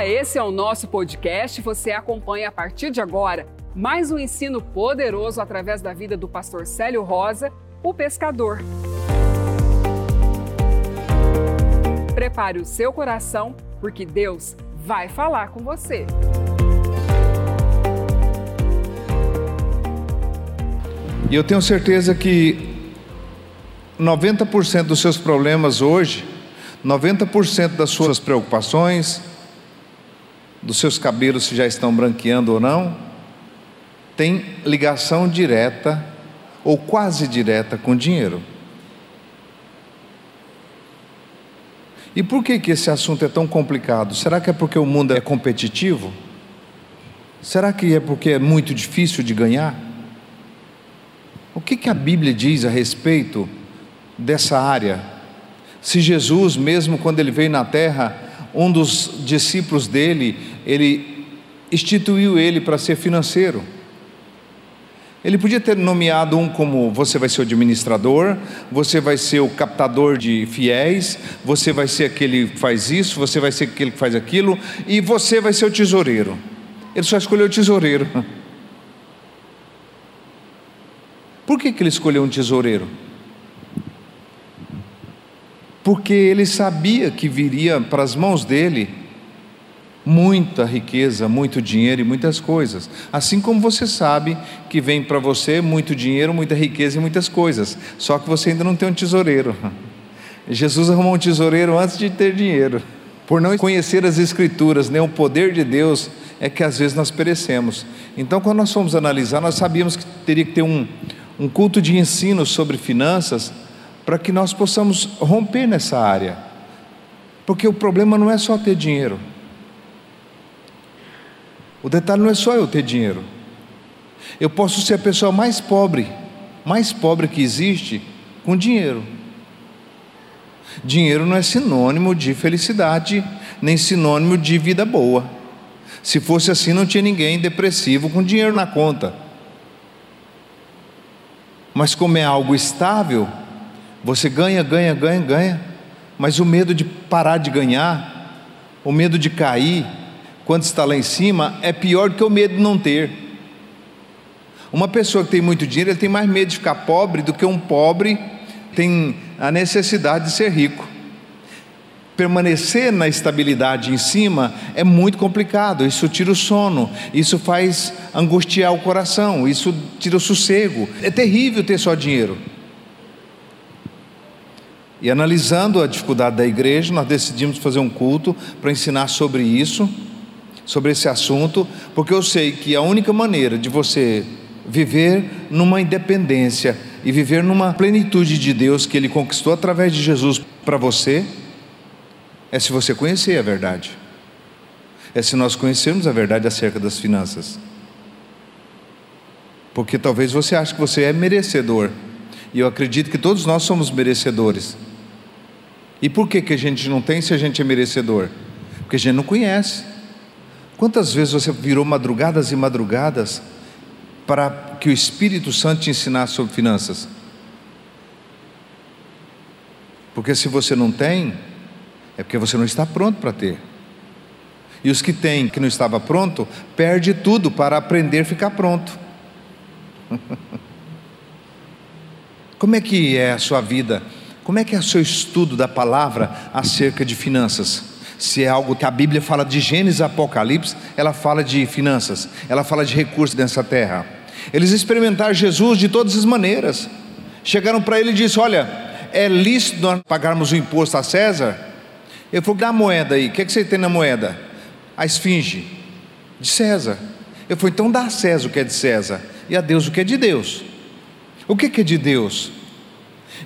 Olá, esse é o nosso podcast. Você acompanha a partir de agora mais um ensino poderoso através da vida do pastor Célio Rosa, o pescador. Prepare o seu coração, porque Deus vai falar com você. E eu tenho certeza que 90% dos seus problemas hoje, 90% das suas preocupações, dos seus cabelos se já estão branqueando ou não, tem ligação direta ou quase direta com dinheiro. E por que, que esse assunto é tão complicado? Será que é porque o mundo é competitivo? Será que é porque é muito difícil de ganhar? O que, que a Bíblia diz a respeito dessa área? Se Jesus, mesmo quando ele veio na terra, um dos discípulos dele, ele instituiu ele para ser financeiro. Ele podia ter nomeado um como você vai ser o administrador, você vai ser o captador de fiéis, você vai ser aquele que faz isso, você vai ser aquele que faz aquilo, e você vai ser o tesoureiro. Ele só escolheu o tesoureiro. Por que, que ele escolheu um tesoureiro? Porque ele sabia que viria para as mãos dele muita riqueza, muito dinheiro e muitas coisas. Assim como você sabe que vem para você muito dinheiro, muita riqueza e muitas coisas. Só que você ainda não tem um tesoureiro. Jesus arrumou um tesoureiro antes de ter dinheiro. Por não conhecer as Escrituras, nem o poder de Deus, é que às vezes nós perecemos. Então, quando nós fomos analisar, nós sabíamos que teria que ter um, um culto de ensino sobre finanças para que nós possamos romper nessa área. Porque o problema não é só ter dinheiro. O detalhe não é só eu ter dinheiro. Eu posso ser a pessoa mais pobre, mais pobre que existe, com dinheiro. Dinheiro não é sinônimo de felicidade, nem sinônimo de vida boa. Se fosse assim, não tinha ninguém depressivo com dinheiro na conta. Mas como é algo estável, você ganha, ganha, ganha, ganha. Mas o medo de parar de ganhar, o medo de cair, quando está lá em cima, é pior do que o medo de não ter. Uma pessoa que tem muito dinheiro, ele tem mais medo de ficar pobre do que um pobre tem a necessidade de ser rico. Permanecer na estabilidade em cima é muito complicado, isso tira o sono, isso faz angustiar o coração, isso tira o sossego. É terrível ter só dinheiro. E analisando a dificuldade da igreja, nós decidimos fazer um culto para ensinar sobre isso sobre esse assunto, porque eu sei que a única maneira de você viver numa independência e viver numa plenitude de Deus que Ele conquistou através de Jesus para você, é se você conhecer a verdade, é se nós conhecermos a verdade acerca das finanças. Porque talvez você ache que você é merecedor, e eu acredito que todos nós somos merecedores. E por que, que a gente não tem se a gente é merecedor? Porque a gente não conhece. Quantas vezes você virou madrugadas e madrugadas para que o Espírito Santo te ensinasse sobre finanças? Porque se você não tem, é porque você não está pronto para ter. E os que têm, que não estava pronto, perde tudo para aprender a ficar pronto. Como é que é a sua vida? Como é que é o seu estudo da palavra acerca de finanças? se é algo que a Bíblia fala de Gênesis Apocalipse, ela fala de finanças, ela fala de recursos dessa terra. Eles experimentaram Jesus de todas as maneiras. Chegaram para ele e disse: Olha, é lícito nós pagarmos o imposto a César? Ele falou: Dá a moeda aí, o que, é que você tem na moeda? A esfinge, de César. Ele falou: Então dá a César o que é de César, e a Deus o que é de Deus. O que é de Deus?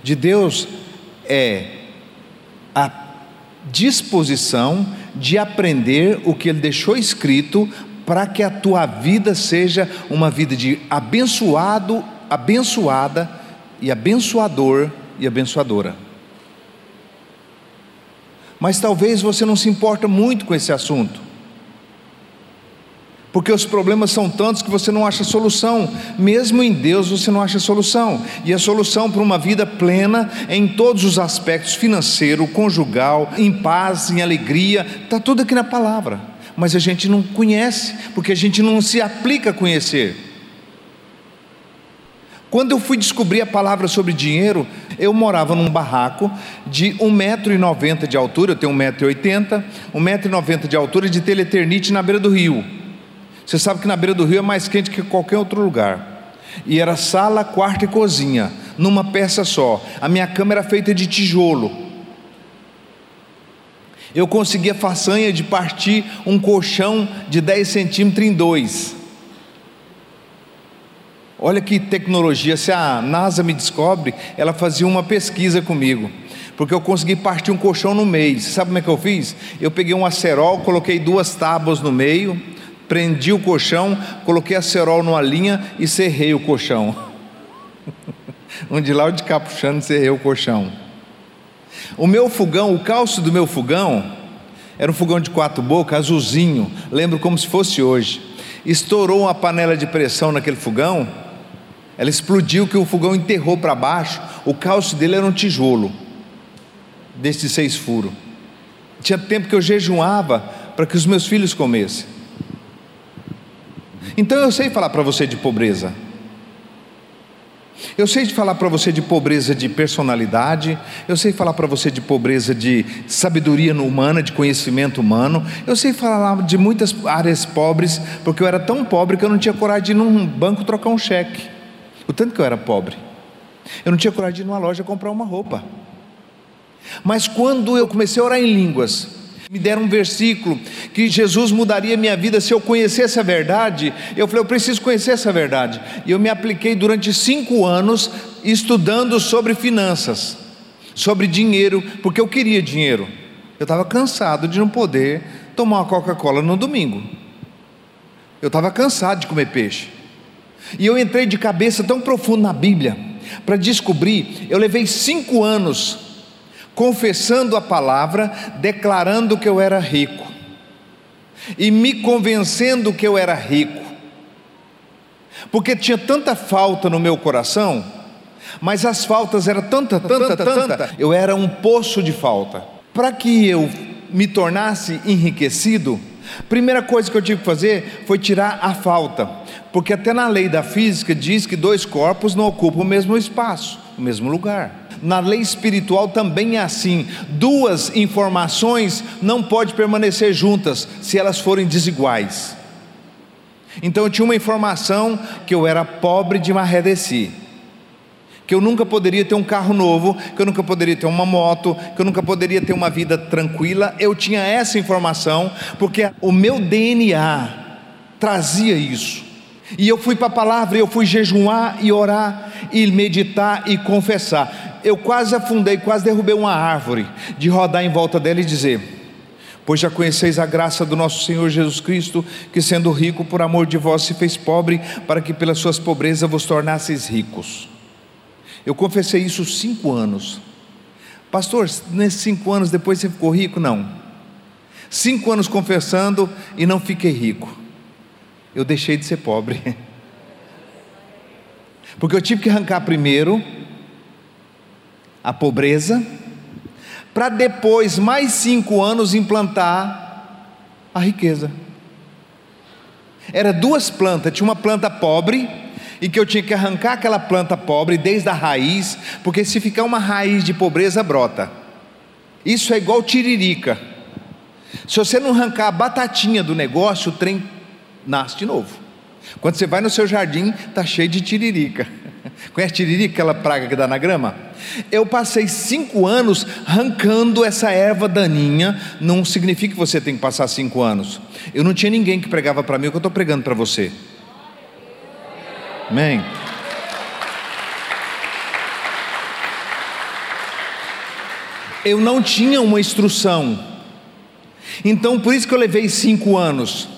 De Deus é a disposição de aprender o que Ele deixou escrito para que a tua vida seja uma vida de abençoado, abençoada e abençoador e abençoadora. Mas talvez você não se importa muito com esse assunto porque os problemas são tantos que você não acha solução, mesmo em Deus você não acha solução, e a solução para uma vida plena em todos os aspectos financeiro, conjugal, em paz, em alegria, está tudo aqui na palavra. mas a gente não conhece, porque a gente não se aplica a conhecer. Quando eu fui descobrir a palavra sobre dinheiro, eu morava num barraco de 1,90m de altura, eu tenho 1,80m, 1,90m de altura de teleternite na beira do rio. Você sabe que na beira do rio é mais quente que qualquer outro lugar. E era sala, quarto e cozinha, numa peça só. A minha cama era feita de tijolo. Eu consegui a façanha de partir um colchão de 10 centímetros em dois. Olha que tecnologia, se a NASA me descobre, ela fazia uma pesquisa comigo, porque eu consegui partir um colchão no meio. Sabe como é que eu fiz? Eu peguei um acerol, coloquei duas tábuas no meio, prendi o colchão, coloquei acerol numa linha e serrei o colchão. um de lá o de cá puxando, serrei o colchão. O meu fogão, o calço do meu fogão, era um fogão de quatro bocas, azulzinho, lembro como se fosse hoje. Estourou uma panela de pressão naquele fogão, ela explodiu que o fogão enterrou para baixo. O calço dele era um tijolo, desses seis furos. Tinha tempo que eu jejuava para que os meus filhos comessem. Então eu sei falar para você de pobreza. Eu sei falar para você de pobreza de personalidade, eu sei falar para você de pobreza de sabedoria humana, de conhecimento humano, eu sei falar de muitas áreas pobres, porque eu era tão pobre que eu não tinha coragem de ir num banco trocar um cheque. O tanto que eu era pobre. Eu não tinha coragem de ir numa loja comprar uma roupa. Mas quando eu comecei a orar em línguas, me deram um versículo que Jesus mudaria minha vida se eu conhecesse a verdade. Eu falei, eu preciso conhecer essa verdade. E eu me apliquei durante cinco anos estudando sobre finanças, sobre dinheiro, porque eu queria dinheiro. Eu estava cansado de não poder tomar uma Coca-Cola no domingo. Eu estava cansado de comer peixe. E eu entrei de cabeça tão profundo na Bíblia para descobrir. Eu levei cinco anos confessando a palavra, declarando que eu era rico e me convencendo que eu era rico, porque tinha tanta falta no meu coração, mas as faltas eram tanta, tanta, tanta, eu era um poço de falta. Para que eu me tornasse enriquecido, primeira coisa que eu tive que fazer foi tirar a falta porque até na lei da física diz que dois corpos não ocupam o mesmo espaço, o mesmo lugar. Na lei espiritual também é assim. Duas informações não podem permanecer juntas se elas forem desiguais. Então eu tinha uma informação que eu era pobre de Marredeci, que eu nunca poderia ter um carro novo, que eu nunca poderia ter uma moto, que eu nunca poderia ter uma vida tranquila. Eu tinha essa informação porque o meu DNA trazia isso. E eu fui para a palavra, eu fui jejuar e orar, e meditar e confessar. Eu quase afundei, quase derrubei uma árvore, de rodar em volta dela e dizer: Pois já conheceis a graça do nosso Senhor Jesus Cristo, que sendo rico por amor de vós se fez pobre, para que pelas suas pobrezas vos tornasseis ricos. Eu confessei isso cinco anos. Pastor, nesses cinco anos depois você ficou rico? Não. Cinco anos confessando e não fiquei rico eu deixei de ser pobre. Porque eu tive que arrancar primeiro a pobreza, para depois, mais cinco anos, implantar a riqueza. Era duas plantas, tinha uma planta pobre, e que eu tinha que arrancar aquela planta pobre desde a raiz, porque se ficar uma raiz de pobreza, brota. Isso é igual tiririca. Se você não arrancar a batatinha do negócio, o trem nasce de novo. Quando você vai no seu jardim, está cheio de tiririca. Conhece tiririca, aquela praga que dá na grama? Eu passei cinco anos arrancando essa erva daninha. Não significa que você tem que passar cinco anos. Eu não tinha ninguém que pregava para mim o que eu estou pregando para você. Amém. Eu não tinha uma instrução. Então, por isso que eu levei cinco anos.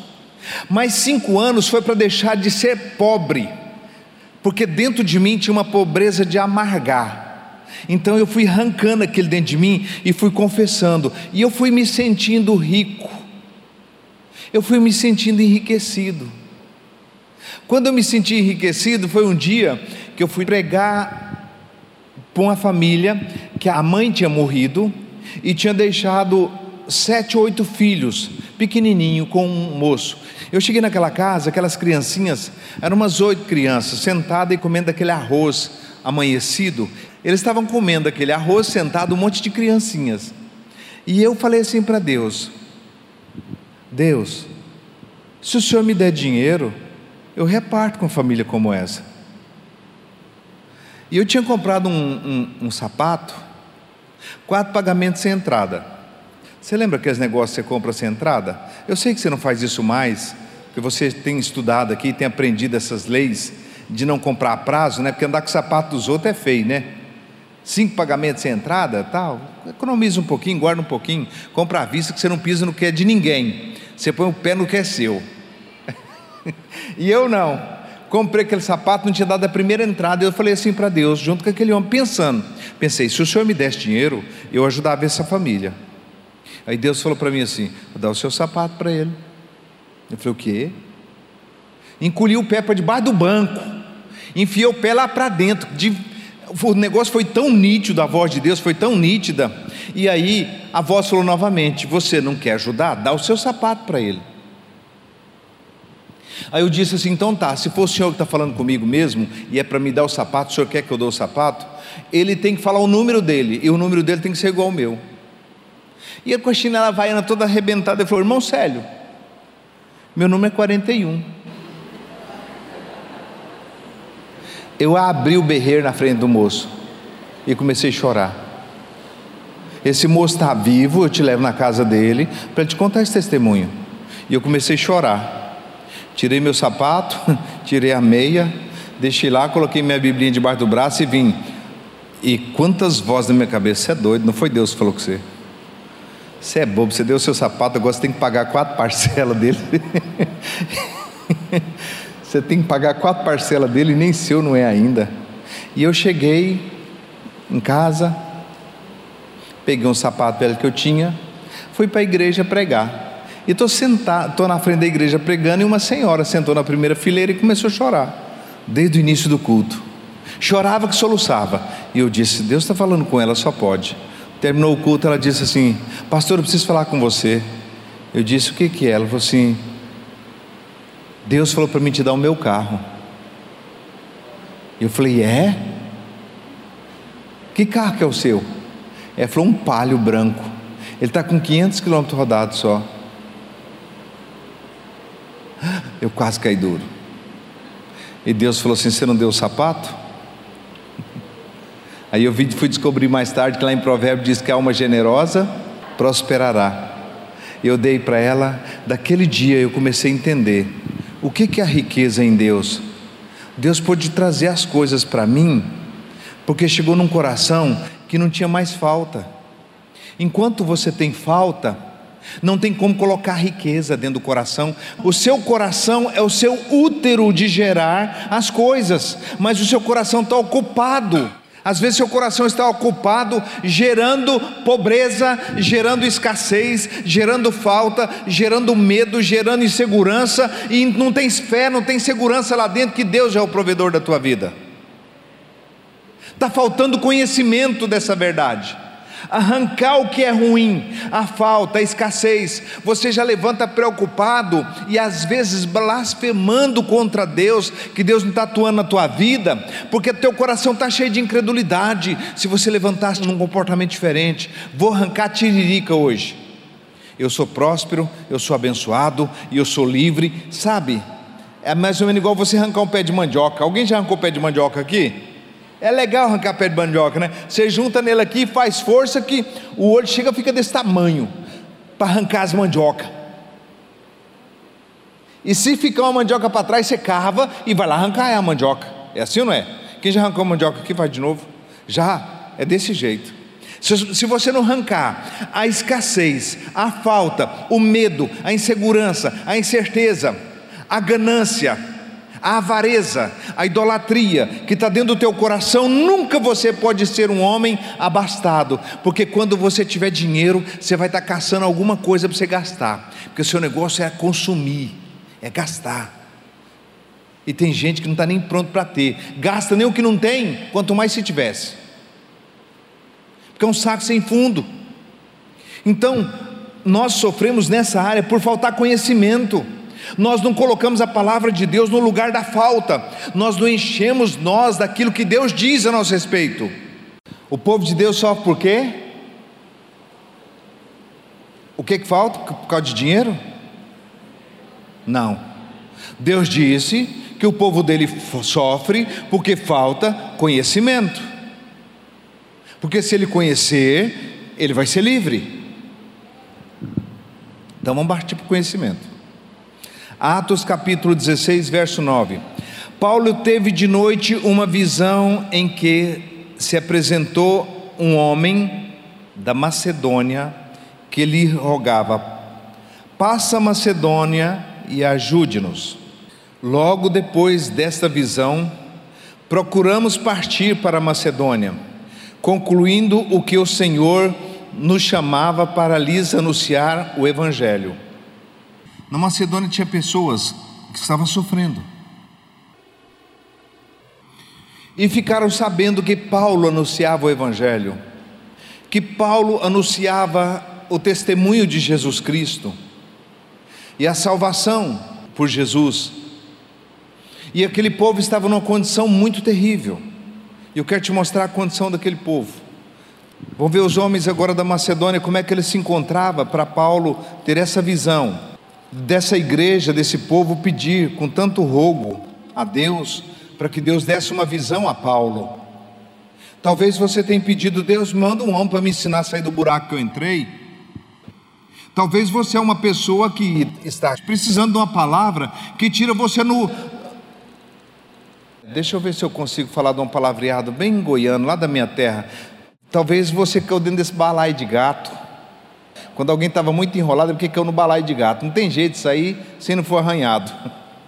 Mas cinco anos foi para deixar de ser pobre, porque dentro de mim tinha uma pobreza de amargar. Então eu fui arrancando aquele dentro de mim e fui confessando, e eu fui me sentindo rico, eu fui me sentindo enriquecido. Quando eu me senti enriquecido, foi um dia que eu fui pregar para uma família que a mãe tinha morrido e tinha deixado sete, oito filhos pequenininho, com um moço. Eu cheguei naquela casa, aquelas criancinhas, eram umas oito crianças, sentadas e comendo aquele arroz amanhecido. Eles estavam comendo aquele arroz sentado, um monte de criancinhas. E eu falei assim para Deus: Deus, se o Senhor me der dinheiro, eu reparto com família como essa. E eu tinha comprado um, um, um sapato, quatro pagamentos sem entrada. Você lembra aqueles negócios que você compra sem entrada? Eu sei que você não faz isso mais, porque você tem estudado aqui, tem aprendido essas leis de não comprar a prazo, né? Porque andar com o sapato dos outros é feio, né? Cinco pagamentos sem entrada, tal. Economiza um pouquinho, guarda um pouquinho, compra à vista que você não pisa no que é de ninguém. Você põe o pé no que é seu. e eu não. Comprei aquele sapato, não tinha dado a primeira entrada. Eu falei assim para Deus, junto com aquele homem, pensando. Pensei, se o senhor me desse dinheiro, eu ajudava essa família. Aí Deus falou para mim assim: dar o seu sapato para ele. Eu falei, o quê? Encolhi o pé para debaixo do banco, enfiei o pé lá para dentro. De, o negócio foi tão nítido, a voz de Deus foi tão nítida. E aí a voz falou novamente: Você não quer ajudar? Dá o seu sapato para ele. Aí eu disse assim: então tá, se for o senhor que está falando comigo mesmo, e é para me dar o sapato, o senhor quer que eu dê o sapato? Ele tem que falar o número dele, e o número dele tem que ser igual ao meu. E a coxinha ela vai toda arrebentada, ele falou: irmão Célio, meu número é 41. Eu abri o berreiro na frente do moço e comecei a chorar. Esse moço está vivo, eu te levo na casa dele para te contar esse testemunho. E eu comecei a chorar. Tirei meu sapato, tirei a meia, deixei lá, coloquei minha biblinha debaixo do braço e vim. E quantas vozes na minha cabeça, você é doido, não foi Deus que falou com você. Você é bobo, você deu o seu sapato, agora você tem que pagar quatro parcelas dele. você tem que pagar quatro parcelas dele e nem seu não é ainda. E eu cheguei em casa, peguei um sapato velho que eu tinha, fui para a igreja pregar. E estou sentado, estou na frente da igreja pregando e uma senhora sentou na primeira fileira e começou a chorar, desde o início do culto. Chorava que soluçava. E eu disse: Deus está falando com ela, só pode. Terminou o culto, ela disse assim: Pastor, eu preciso falar com você. Eu disse: O que, que é? Ela falou assim: Deus falou para mim te dar o meu carro. Eu falei: É? Que carro que é o seu? Ela falou: Um palio branco. Ele está com 500 quilômetros rodados só. Eu quase caí duro. E Deus falou assim: Você não deu o sapato? Aí eu fui descobrir mais tarde que lá em Provérbio diz que a alma generosa prosperará. Eu dei para ela, daquele dia eu comecei a entender o que, que é a riqueza em Deus. Deus pôde trazer as coisas para mim, porque chegou num coração que não tinha mais falta. Enquanto você tem falta, não tem como colocar riqueza dentro do coração. O seu coração é o seu útero de gerar as coisas, mas o seu coração está ocupado. Às vezes seu coração está ocupado gerando pobreza, gerando escassez, gerando falta, gerando medo, gerando insegurança e não tem fé, não tem segurança lá dentro que Deus é o provedor da tua vida. Está faltando conhecimento dessa verdade arrancar o que é ruim, a falta, a escassez. Você já levanta preocupado e às vezes blasfemando contra Deus, que Deus não está atuando na tua vida, porque teu coração está cheio de incredulidade. Se você levantasse num comportamento diferente, vou arrancar tiririca hoje. Eu sou próspero, eu sou abençoado e eu sou livre, sabe? É mais ou menos igual você arrancar um pé de mandioca. Alguém já arrancou o pé de mandioca aqui? É legal arrancar pé de mandioca, né? Você junta nele aqui e faz força que o olho chega fica desse tamanho para arrancar as mandioca. E se ficar uma mandioca para trás, você cava e vai lá arrancar a mandioca. É assim ou não é? Quem já arrancou a mandioca aqui, vai de novo. Já, é desse jeito. Se, se você não arrancar a escassez, a falta, o medo, a insegurança, a incerteza, a ganância, a avareza, a idolatria que está dentro do teu coração, nunca você pode ser um homem abastado, porque quando você tiver dinheiro, você vai estar tá caçando alguma coisa para você gastar, porque o seu negócio é consumir, é gastar. E tem gente que não está nem pronto para ter, gasta nem o que não tem, quanto mais se tivesse, porque é um saco sem fundo. Então, nós sofremos nessa área por faltar conhecimento. Nós não colocamos a palavra de Deus no lugar da falta, nós não enchemos nós daquilo que Deus diz a nosso respeito. O povo de Deus sofre por quê? O que, que falta? Por causa de dinheiro? Não. Deus disse que o povo dele sofre porque falta conhecimento. Porque se ele conhecer, ele vai ser livre. Então vamos partir para o conhecimento. Atos capítulo 16, verso 9. Paulo teve de noite uma visão em que se apresentou um homem da Macedônia que lhe rogava: Passa a Macedônia e ajude-nos. Logo depois desta visão, procuramos partir para a Macedônia, concluindo o que o Senhor nos chamava para lhes anunciar o Evangelho. Na Macedônia tinha pessoas que estavam sofrendo. E ficaram sabendo que Paulo anunciava o Evangelho, que Paulo anunciava o testemunho de Jesus Cristo e a salvação por Jesus. E aquele povo estava numa condição muito terrível. E eu quero te mostrar a condição daquele povo. Vamos ver os homens agora da Macedônia, como é que ele se encontrava para Paulo ter essa visão dessa igreja, desse povo pedir com tanto rogo a Deus, para que Deus desse uma visão a Paulo. Talvez você tenha pedido, Deus, manda um homem para me ensinar a sair do buraco que eu entrei. Talvez você é uma pessoa que está precisando de uma palavra que tira você no. Deixa eu ver se eu consigo falar de um palavreado bem goiano, lá da minha terra. Talvez você caiu dentro desse balaio de gato. Quando alguém estava muito enrolado, é porque caiu no balaio de gato. Não tem jeito de sair se não for arranhado.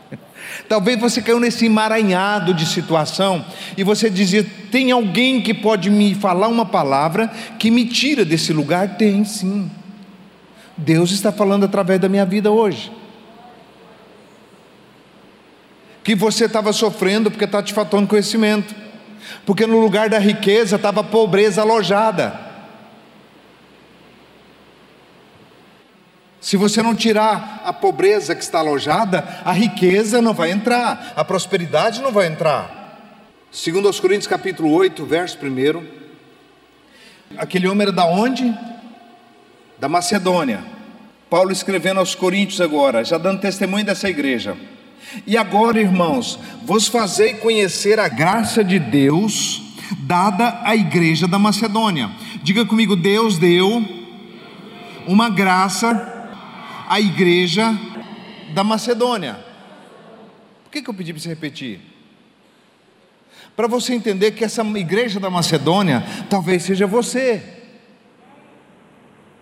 Talvez você caiu nesse emaranhado de situação e você dizia: tem alguém que pode me falar uma palavra que me tira desse lugar? Tem sim. Deus está falando através da minha vida hoje. Que você estava sofrendo porque está te faltando conhecimento, porque no lugar da riqueza estava a pobreza alojada. Se você não tirar a pobreza que está alojada, a riqueza não vai entrar, a prosperidade não vai entrar. Segundo aos Coríntios capítulo 8, verso 1. Aquele homem era da onde? da Macedônia. Paulo escrevendo aos Coríntios agora, já dando testemunho dessa igreja. E agora, irmãos, vos fazei conhecer a graça de Deus dada à igreja da Macedônia. Diga comigo, Deus deu uma graça à igreja da Macedônia. Por que, que eu pedi para você repetir? Para você entender que essa igreja da Macedônia talvez seja você.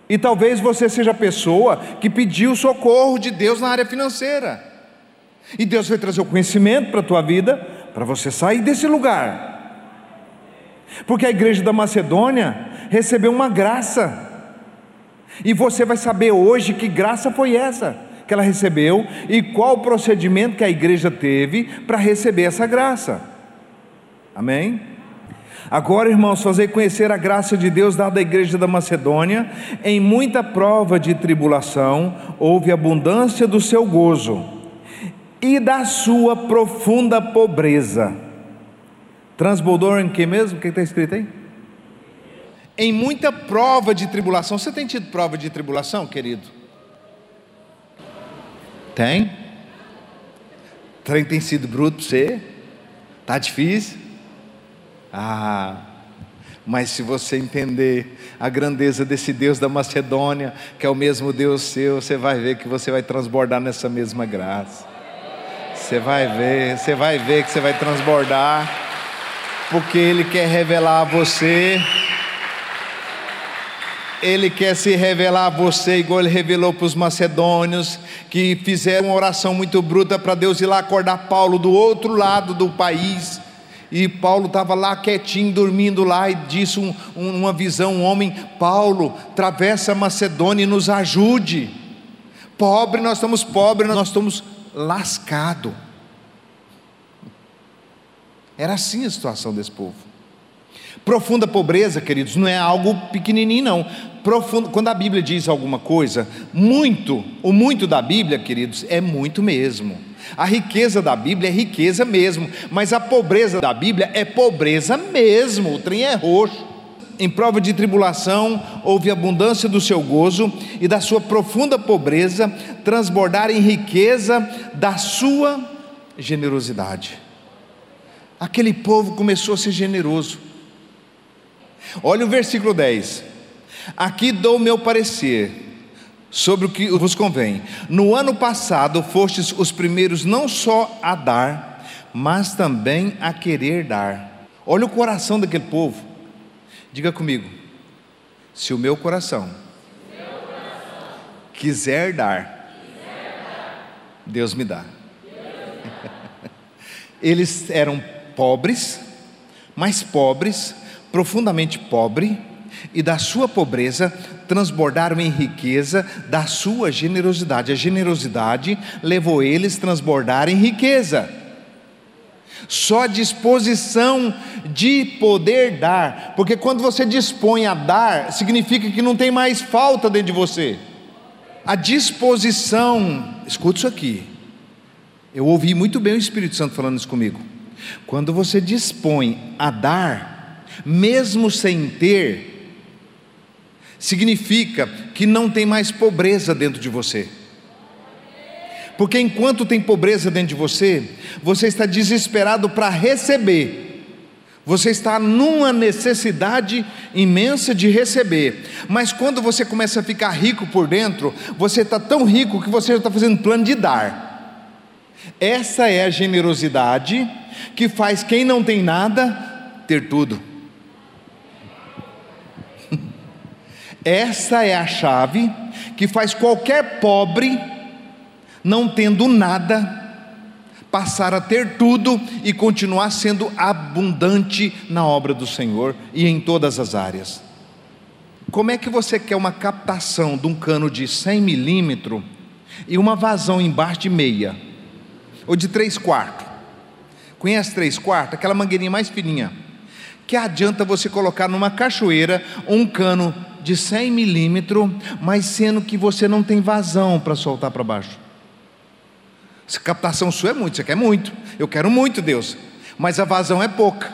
E talvez você seja a pessoa que pediu socorro de Deus na área financeira. E Deus vai trazer o conhecimento para a tua vida, para você sair desse lugar. Porque a igreja da Macedônia recebeu uma graça. E você vai saber hoje que graça foi essa que ela recebeu e qual o procedimento que a igreja teve para receber essa graça. Amém? Agora, irmãos, fazer conhecer a graça de Deus dada à igreja da Macedônia, em muita prova de tribulação, houve abundância do seu gozo e da sua profunda pobreza. Transbordou em que mesmo? O que está escrito aí? Em muita prova de tribulação. Você tem tido prova de tribulação, querido? Tem? Trem tem sido bruto para você? Está difícil? Ah, mas se você entender a grandeza desse Deus da Macedônia, que é o mesmo Deus seu, você vai ver que você vai transbordar nessa mesma graça. Você vai ver, você vai ver que você vai transbordar, porque Ele quer revelar a você. Ele quer se revelar a você, igual ele revelou para os macedônios, que fizeram uma oração muito bruta para Deus ir lá acordar Paulo do outro lado do país e Paulo estava lá quietinho, dormindo lá, e disse um, uma visão: um homem, Paulo, atravessa Macedônia e nos ajude. Pobre, nós estamos pobres, nós estamos lascados. Era assim a situação desse povo. Profunda pobreza, queridos, não é algo pequenininho, não. Profundo, quando a Bíblia diz alguma coisa, muito, o muito da Bíblia, queridos, é muito mesmo. A riqueza da Bíblia é riqueza mesmo, mas a pobreza da Bíblia é pobreza mesmo. O trem é roxo. Em prova de tribulação, houve abundância do seu gozo e da sua profunda pobreza transbordar em riqueza da sua generosidade. Aquele povo começou a ser generoso. Olha o versículo 10. Aqui dou meu parecer sobre o que vos convém. No ano passado fostes os primeiros não só a dar, mas também a querer dar. Olha o coração daquele povo. Diga comigo. Se o meu coração, quiser, dar, Deus me dá. Eles eram pobres, mais pobres, profundamente pobre, e da sua pobreza transbordaram em riqueza da sua generosidade. A generosidade levou eles a transbordar em riqueza. Só disposição de poder dar, porque quando você dispõe a dar, significa que não tem mais falta dentro de você. A disposição, escuta isso aqui. Eu ouvi muito bem o Espírito Santo falando isso comigo. Quando você dispõe a dar, mesmo sem ter, significa que não tem mais pobreza dentro de você. Porque enquanto tem pobreza dentro de você, você está desesperado para receber. Você está numa necessidade imensa de receber. Mas quando você começa a ficar rico por dentro, você está tão rico que você já está fazendo plano de dar. Essa é a generosidade que faz quem não tem nada ter tudo. Essa é a chave que faz qualquer pobre, não tendo nada, passar a ter tudo e continuar sendo abundante na obra do Senhor e em todas as áreas. Como é que você quer uma captação de um cano de 100 milímetros e uma vazão embaixo de meia? Ou de 3 quartos? Conhece 3 quartos? Aquela mangueirinha mais fininha. Que adianta você colocar numa cachoeira um cano de 100 milímetros, mas sendo que você não tem vazão para soltar para baixo. Captação sua é muito, você quer muito. Eu quero muito, Deus, mas a vazão é pouca.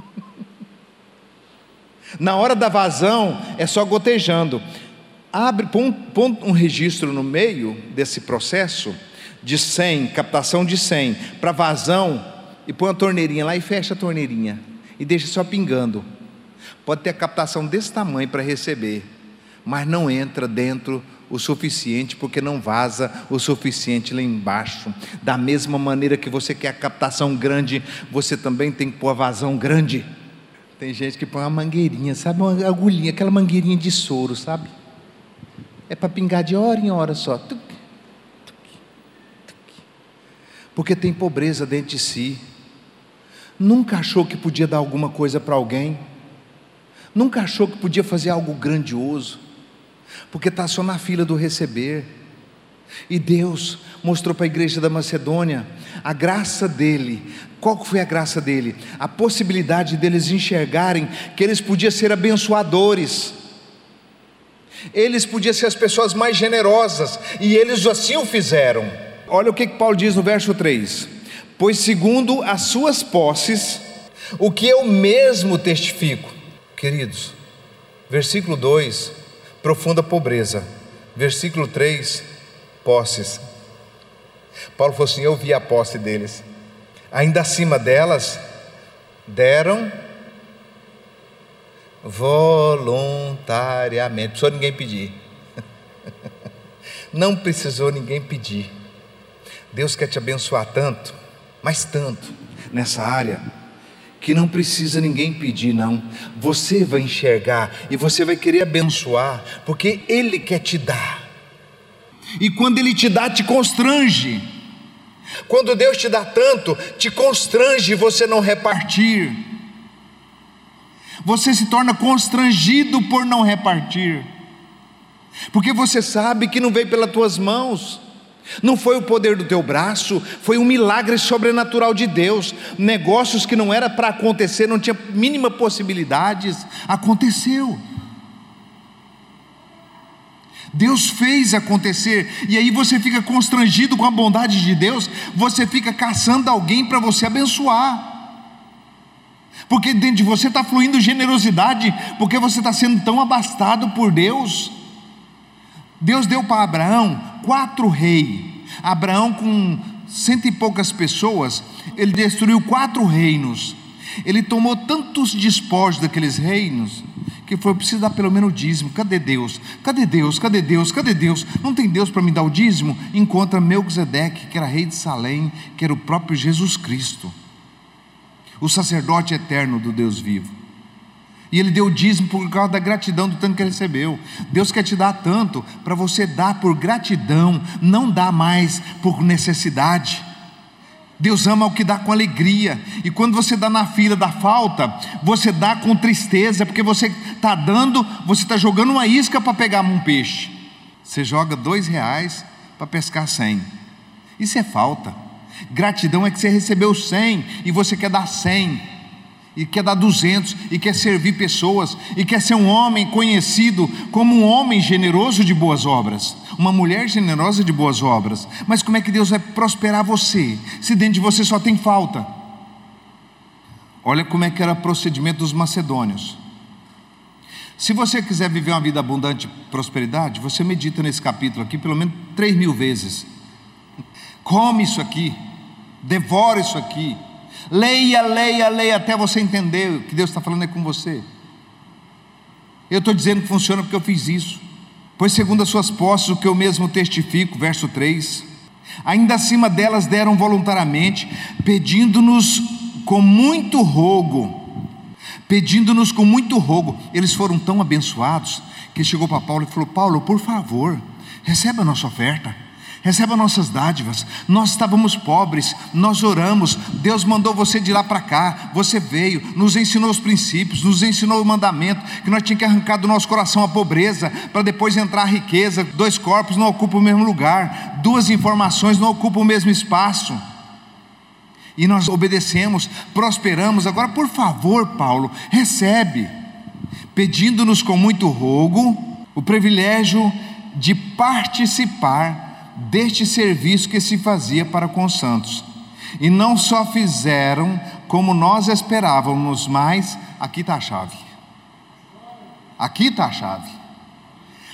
Na hora da vazão é só gotejando. Abre, põe, um registro no meio desse processo de 100, captação de 100, para vazão, e põe a torneirinha lá e fecha a torneirinha. E deixa só pingando pode ter a captação desse tamanho para receber, mas não entra dentro o suficiente porque não vaza o suficiente lá embaixo. Da mesma maneira que você quer a captação grande, você também tem que pôr a vazão grande. Tem gente que põe uma mangueirinha, sabe? Uma agulhinha, aquela mangueirinha de soro, sabe? É para pingar de hora em hora só. Porque tem pobreza dentro de si. Nunca achou que podia dar alguma coisa para alguém Nunca achou que podia fazer algo grandioso, porque está só na fila do receber. E Deus mostrou para a igreja da Macedônia a graça dele. Qual foi a graça dele? A possibilidade deles enxergarem que eles podiam ser abençoadores. Eles podiam ser as pessoas mais generosas, e eles assim o fizeram. Olha o que Paulo diz no verso 3: Pois segundo as suas posses, o que eu mesmo testifico, Queridos, versículo 2, profunda pobreza. Versículo 3, posses. Paulo falou assim: Eu vi a posse deles. Ainda acima delas, deram voluntariamente. Não precisou ninguém pedir. Não precisou ninguém pedir. Deus quer te abençoar tanto, mas tanto, nessa área que não precisa ninguém pedir, não. Você vai enxergar e você vai querer abençoar, porque Ele quer te dar. E quando Ele te dá, te constrange. Quando Deus te dá tanto, te constrange você não repartir. Você se torna constrangido por não repartir. Porque você sabe que não veio pelas tuas mãos, Não foi o poder do teu braço, foi um milagre sobrenatural de Deus. Negócios que não era para acontecer, não tinha mínima possibilidades, aconteceu. Deus fez acontecer, e aí você fica constrangido com a bondade de Deus, você fica caçando alguém para você abençoar, porque dentro de você está fluindo generosidade, porque você está sendo tão abastado por Deus. Deus deu para Abraão quatro reis, Abraão com cento e poucas pessoas, ele destruiu quatro reinos, ele tomou tantos despojos daqueles reinos, que foi preciso dar pelo menos o dízimo. Cadê Deus? Cadê Deus? Cadê Deus? Cadê Deus? Não tem Deus para me dar o dízimo? Encontra Melquisedeque, que era rei de Salém, que era o próprio Jesus Cristo, o sacerdote eterno do Deus vivo. E ele deu o dízimo por causa da gratidão do tanto que ele recebeu. Deus quer te dar tanto para você dar por gratidão, não dá mais por necessidade. Deus ama o que dá com alegria. E quando você dá na fila da falta, você dá com tristeza, porque você está dando, você está jogando uma isca para pegar um peixe. Você joga dois reais para pescar cem. Isso é falta. Gratidão é que você recebeu cem e você quer dar cem e quer dar 200 e quer servir pessoas e quer ser um homem conhecido como um homem generoso de boas obras, uma mulher generosa de boas obras. Mas como é que Deus vai prosperar você se dentro de você só tem falta? Olha como é que era o procedimento dos macedônios. Se você quiser viver uma vida abundante prosperidade, você medita nesse capítulo aqui pelo menos três mil vezes. Come isso aqui, devora isso aqui, Leia, leia, leia até você entender o que Deus está falando é com você. Eu estou dizendo que funciona porque eu fiz isso. Pois, segundo as suas posses, o que eu mesmo testifico, verso 3: ainda acima delas deram voluntariamente, pedindo-nos com muito rogo, pedindo-nos com muito rogo. Eles foram tão abençoados que chegou para Paulo e falou: Paulo, por favor, receba a nossa oferta receba nossas dádivas. Nós estávamos pobres, nós oramos, Deus mandou você de lá para cá, você veio, nos ensinou os princípios, nos ensinou o mandamento, que nós tínhamos que arrancar do nosso coração a pobreza, para depois entrar a riqueza. Dois corpos não ocupam o mesmo lugar, duas informações não ocupam o mesmo espaço. E nós obedecemos, prosperamos. Agora, por favor, Paulo, recebe, pedindo-nos com muito rogo o privilégio de participar deste serviço que se fazia para com os santos. E não só fizeram como nós esperávamos, mas aqui está a chave. Aqui está a chave.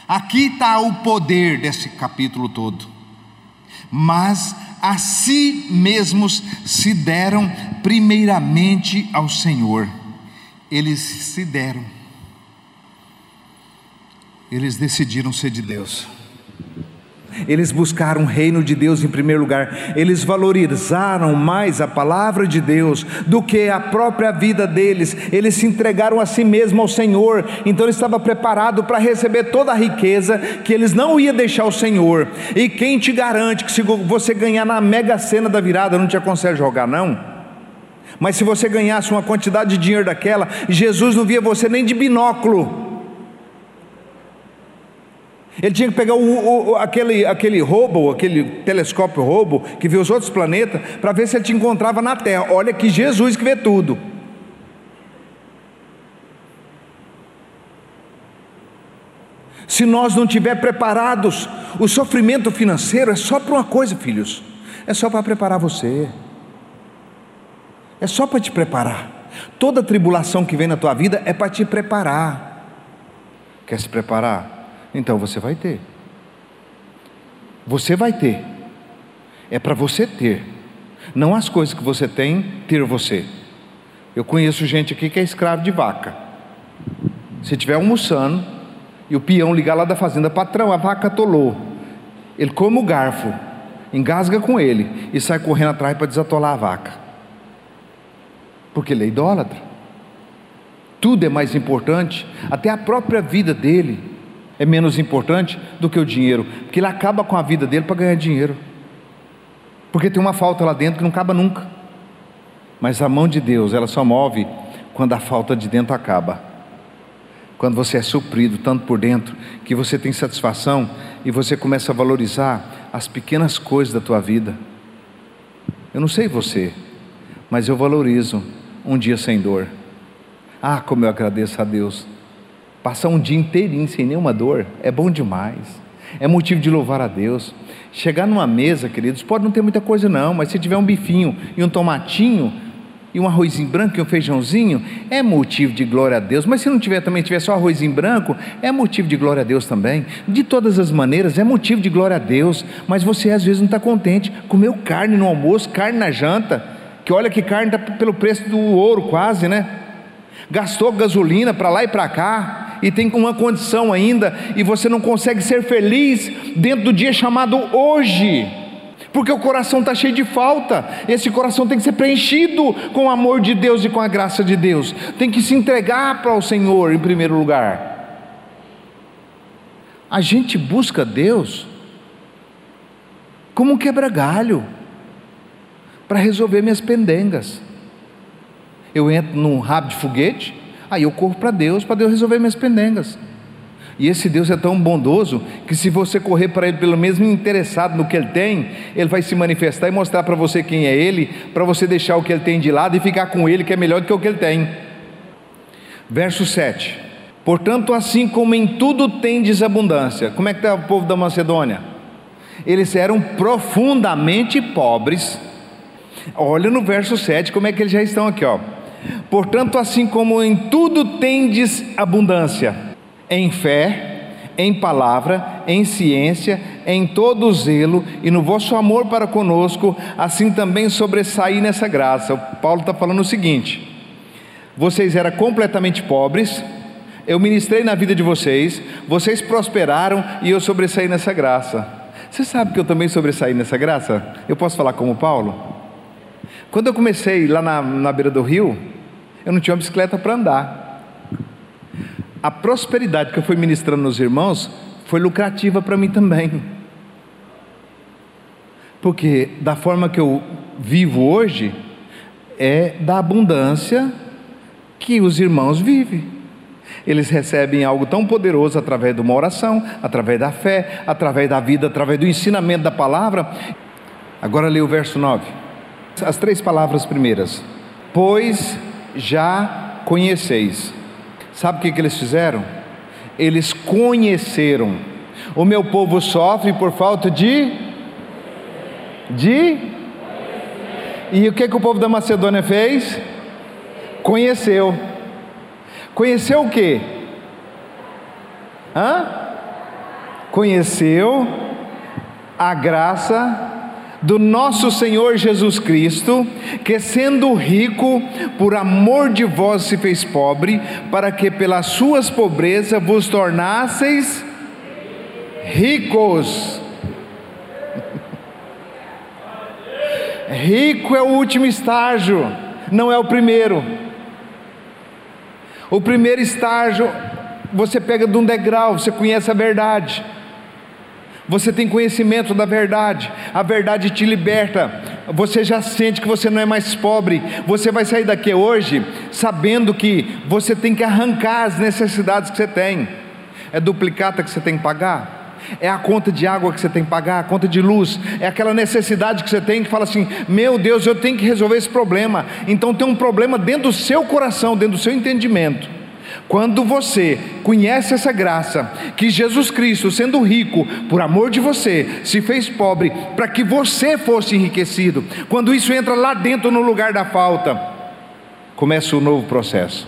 Aqui está o poder desse capítulo todo. Mas a si mesmos se deram primeiramente ao Senhor. Eles se deram. Eles decidiram ser de Deus. Eles buscaram o reino de Deus em primeiro lugar, eles valorizaram mais a palavra de Deus do que a própria vida deles, eles se entregaram a si mesmo ao Senhor, então ele estava preparado para receber toda a riqueza que eles não iam deixar o Senhor. E quem te garante que se você ganhar na mega cena da virada, não te aconselho jogar, não? Mas se você ganhasse uma quantidade de dinheiro daquela, Jesus não via você nem de binóculo. Ele tinha que pegar o, o, aquele, aquele robo, aquele telescópio robo, que vê os outros planetas, para ver se ele te encontrava na Terra. Olha que Jesus que vê tudo. Se nós não estiver preparados, o sofrimento financeiro é só para uma coisa, filhos: é só para preparar você, é só para te preparar. Toda tribulação que vem na tua vida é para te preparar. Quer se preparar? Então você vai ter. Você vai ter. É para você ter. Não as coisas que você tem, ter você. Eu conheço gente aqui que é escravo de vaca. Se estiver almoçando e o peão ligar lá da fazenda, patrão, a vaca atolou. Ele come o garfo, engasga com ele e sai correndo atrás para desatolar a vaca. Porque ele é idólatra. Tudo é mais importante, até a própria vida dele é menos importante do que o dinheiro, porque ele acaba com a vida dele para ganhar dinheiro, porque tem uma falta lá dentro que não acaba nunca. Mas a mão de Deus, ela só move quando a falta de dentro acaba. Quando você é suprido tanto por dentro que você tem satisfação e você começa a valorizar as pequenas coisas da tua vida. Eu não sei você, mas eu valorizo um dia sem dor. Ah, como eu agradeço a Deus. Passar um dia inteirinho sem nenhuma dor é bom demais. É motivo de louvar a Deus. Chegar numa mesa, queridos, pode não ter muita coisa não, mas se tiver um bifinho e um tomatinho, e um arrozinho branco e um feijãozinho, é motivo de glória a Deus. Mas se não tiver também tiver só arrozinho branco, é motivo de glória a Deus também. De todas as maneiras, é motivo de glória a Deus. Mas você às vezes não está contente. Comeu carne no almoço, carne na janta, que olha que carne está pelo preço do ouro quase, né? Gastou gasolina para lá e para cá, e tem uma condição ainda, e você não consegue ser feliz dentro do dia chamado hoje porque o coração está cheio de falta. Esse coração tem que ser preenchido com o amor de Deus e com a graça de Deus. Tem que se entregar para o Senhor em primeiro lugar. A gente busca Deus como um quebra-galho para resolver minhas pendengas. Eu entro num rabo de foguete, aí eu corro para Deus, para Deus resolver minhas pendengas. E esse Deus é tão bondoso que se você correr para Ele pelo mesmo interessado no que Ele tem, Ele vai se manifestar e mostrar para você quem é Ele, para você deixar o que Ele tem de lado e ficar com Ele, que é melhor do que o que Ele tem. Verso 7. Portanto, assim como em tudo tendes abundância. Como é que está o povo da Macedônia? Eles eram profundamente pobres. Olha no verso 7 como é que eles já estão aqui, ó. Portanto, assim como em tudo tendes abundância em fé, em palavra, em ciência, em todo zelo e no vosso amor para conosco, assim também sobressair nessa graça. O Paulo está falando o seguinte: vocês eram completamente pobres, eu ministrei na vida de vocês, vocês prosperaram e eu sobressaí nessa graça. Você sabe que eu também sobressaí nessa graça? Eu posso falar como Paulo? Quando eu comecei lá na, na beira do rio, eu não tinha uma bicicleta para andar a prosperidade que eu fui ministrando nos irmãos foi lucrativa para mim também. Porque da forma que eu vivo hoje, é da abundância que os irmãos vivem. Eles recebem algo tão poderoso através de uma oração, através da fé, através da vida, através do ensinamento da palavra. Agora leia o verso 9. As três palavras primeiras. Pois já conheceis Sabe o que, que eles fizeram? Eles conheceram. O meu povo sofre por falta de. De. E o que, que o povo da Macedônia fez? Conheceu. Conheceu o que? Hã? Conheceu a graça do nosso Senhor Jesus Cristo, que sendo rico, por amor de vós se fez pobre, para que pelas suas pobrezas vos tornasseis ricos. Rico é o último estágio, não é o primeiro. O primeiro estágio, você pega de um degrau, você conhece a verdade. Você tem conhecimento da verdade, a verdade te liberta. Você já sente que você não é mais pobre. Você vai sair daqui hoje sabendo que você tem que arrancar as necessidades que você tem. É duplicata que você tem que pagar? É a conta de água que você tem que pagar, a conta de luz, é aquela necessidade que você tem que fala assim: meu Deus, eu tenho que resolver esse problema. Então tem um problema dentro do seu coração, dentro do seu entendimento. Quando você conhece essa graça, que Jesus Cristo, sendo rico, por amor de você, se fez pobre para que você fosse enriquecido, quando isso entra lá dentro no lugar da falta, começa o um novo processo.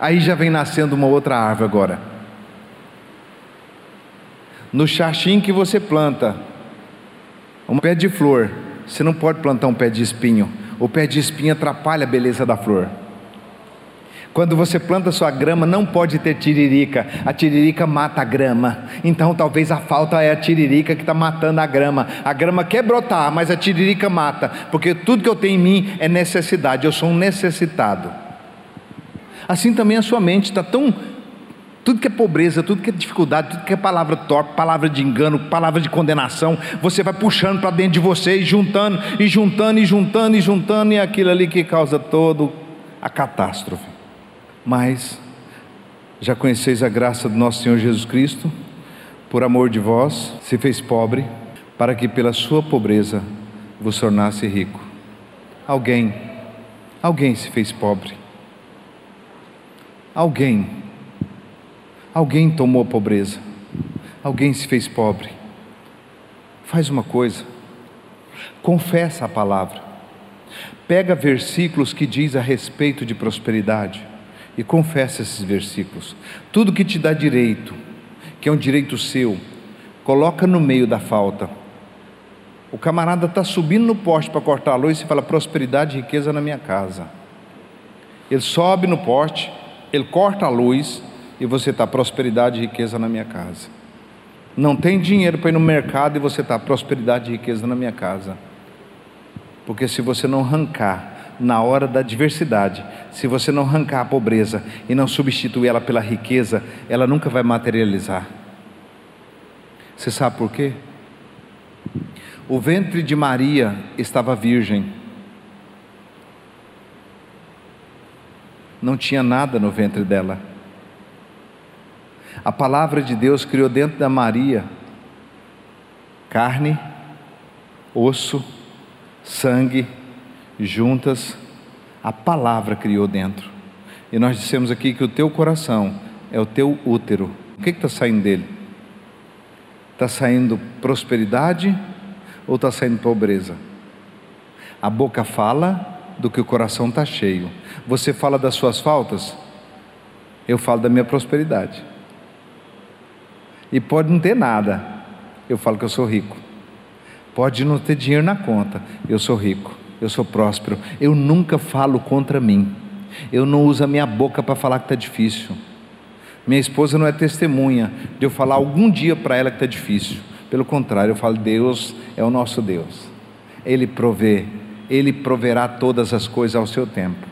Aí já vem nascendo uma outra árvore agora. No xaxim que você planta, um pé de flor, você não pode plantar um pé de espinho. O pé de espinho atrapalha a beleza da flor. Quando você planta sua grama, não pode ter tiririca. A tiririca mata a grama. Então talvez a falta é a tiririca que está matando a grama. A grama quer brotar, mas a tiririca mata. Porque tudo que eu tenho em mim é necessidade. Eu sou um necessitado. Assim também a sua mente está tão. Tudo que é pobreza, tudo que é dificuldade, tudo que é palavra torpe, palavra de engano, palavra de condenação, você vai puxando para dentro de você e juntando, e juntando, e juntando, e juntando, e é aquilo ali que causa todo a catástrofe. Mas já conheceis a graça do nosso Senhor Jesus Cristo? por amor de vós, se fez pobre, para que pela sua pobreza vos tornasse rico. Alguém, alguém se fez pobre. Alguém, alguém tomou a pobreza. Alguém se fez pobre. Faz uma coisa, confessa a palavra. Pega versículos que diz a respeito de prosperidade e confessa esses versículos. Tudo que te dá direito, que é um direito seu, coloca no meio da falta. O camarada está subindo no poste para cortar a luz e fala prosperidade e riqueza na minha casa. Ele sobe no poste, ele corta a luz e você está prosperidade e riqueza na minha casa. Não tem dinheiro para ir no mercado e você está prosperidade e riqueza na minha casa. Porque se você não arrancar na hora da adversidade, se você não arrancar a pobreza e não substituir ela pela riqueza, ela nunca vai materializar. Você sabe por quê? O ventre de Maria estava virgem. Não tinha nada no ventre dela. A palavra de Deus criou dentro da Maria carne, osso, sangue, juntas, a palavra criou dentro. E nós dissemos aqui que o teu coração é o teu útero. O que está saindo dele? Está saindo prosperidade ou está saindo pobreza? A boca fala do que o coração está cheio. Você fala das suas faltas, eu falo da minha prosperidade. E pode não ter nada, eu falo que eu sou rico. Pode não ter dinheiro na conta, eu sou rico eu sou próspero. Eu nunca falo contra mim. Eu não uso a minha boca para falar que está difícil. Minha esposa não é testemunha de eu falar algum dia para ela que está difícil. Pelo contrário, eu falo: Deus é o nosso Deus. Ele provê, Ele proverá todas as coisas ao seu tempo.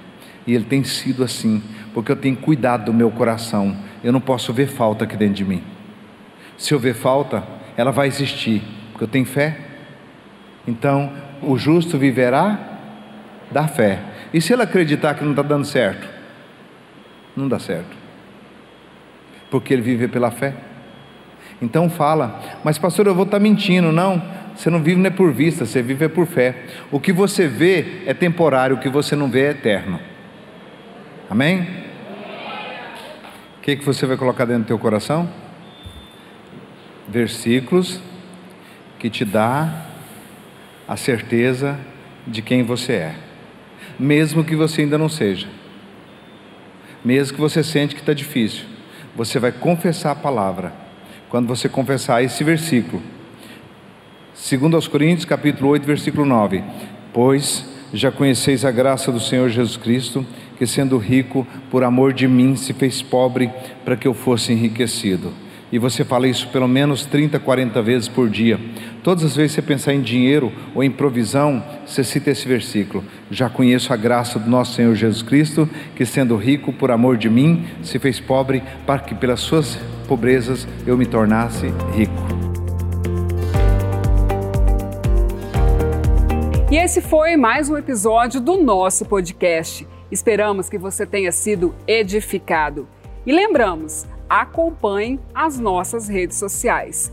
E Ele tem sido assim, porque eu tenho cuidado do meu coração. Eu não posso ver falta aqui dentro de mim. Se eu ver falta, ela vai existir, porque eu tenho fé. Então, o justo viverá da fé. E se ele acreditar que não está dando certo? Não dá certo. Porque ele vive pela fé. Então fala, mas pastor, eu vou estar tá mentindo. Não, você não vive não é por vista, você vive é por fé. O que você vê é temporário, o que você não vê é eterno. Amém? O que, que você vai colocar dentro do teu coração? Versículos que te dá a certeza de quem você é, mesmo que você ainda não seja, mesmo que você sente que está difícil, você vai confessar a palavra. Quando você confessar esse versículo, segundo aos Coríntios, capítulo 8, versículo 9: Pois já conheceis a graça do Senhor Jesus Cristo, que sendo rico, por amor de mim, se fez pobre para que eu fosse enriquecido e você fala isso pelo menos 30, 40 vezes por dia. Todas as vezes que você pensar em dinheiro ou em provisão, você cita esse versículo. Já conheço a graça do nosso Senhor Jesus Cristo, que sendo rico por amor de mim, se fez pobre para que pelas suas pobrezas eu me tornasse rico. E esse foi mais um episódio do nosso podcast. Esperamos que você tenha sido edificado. E lembramos, acompanhe as nossas redes sociais.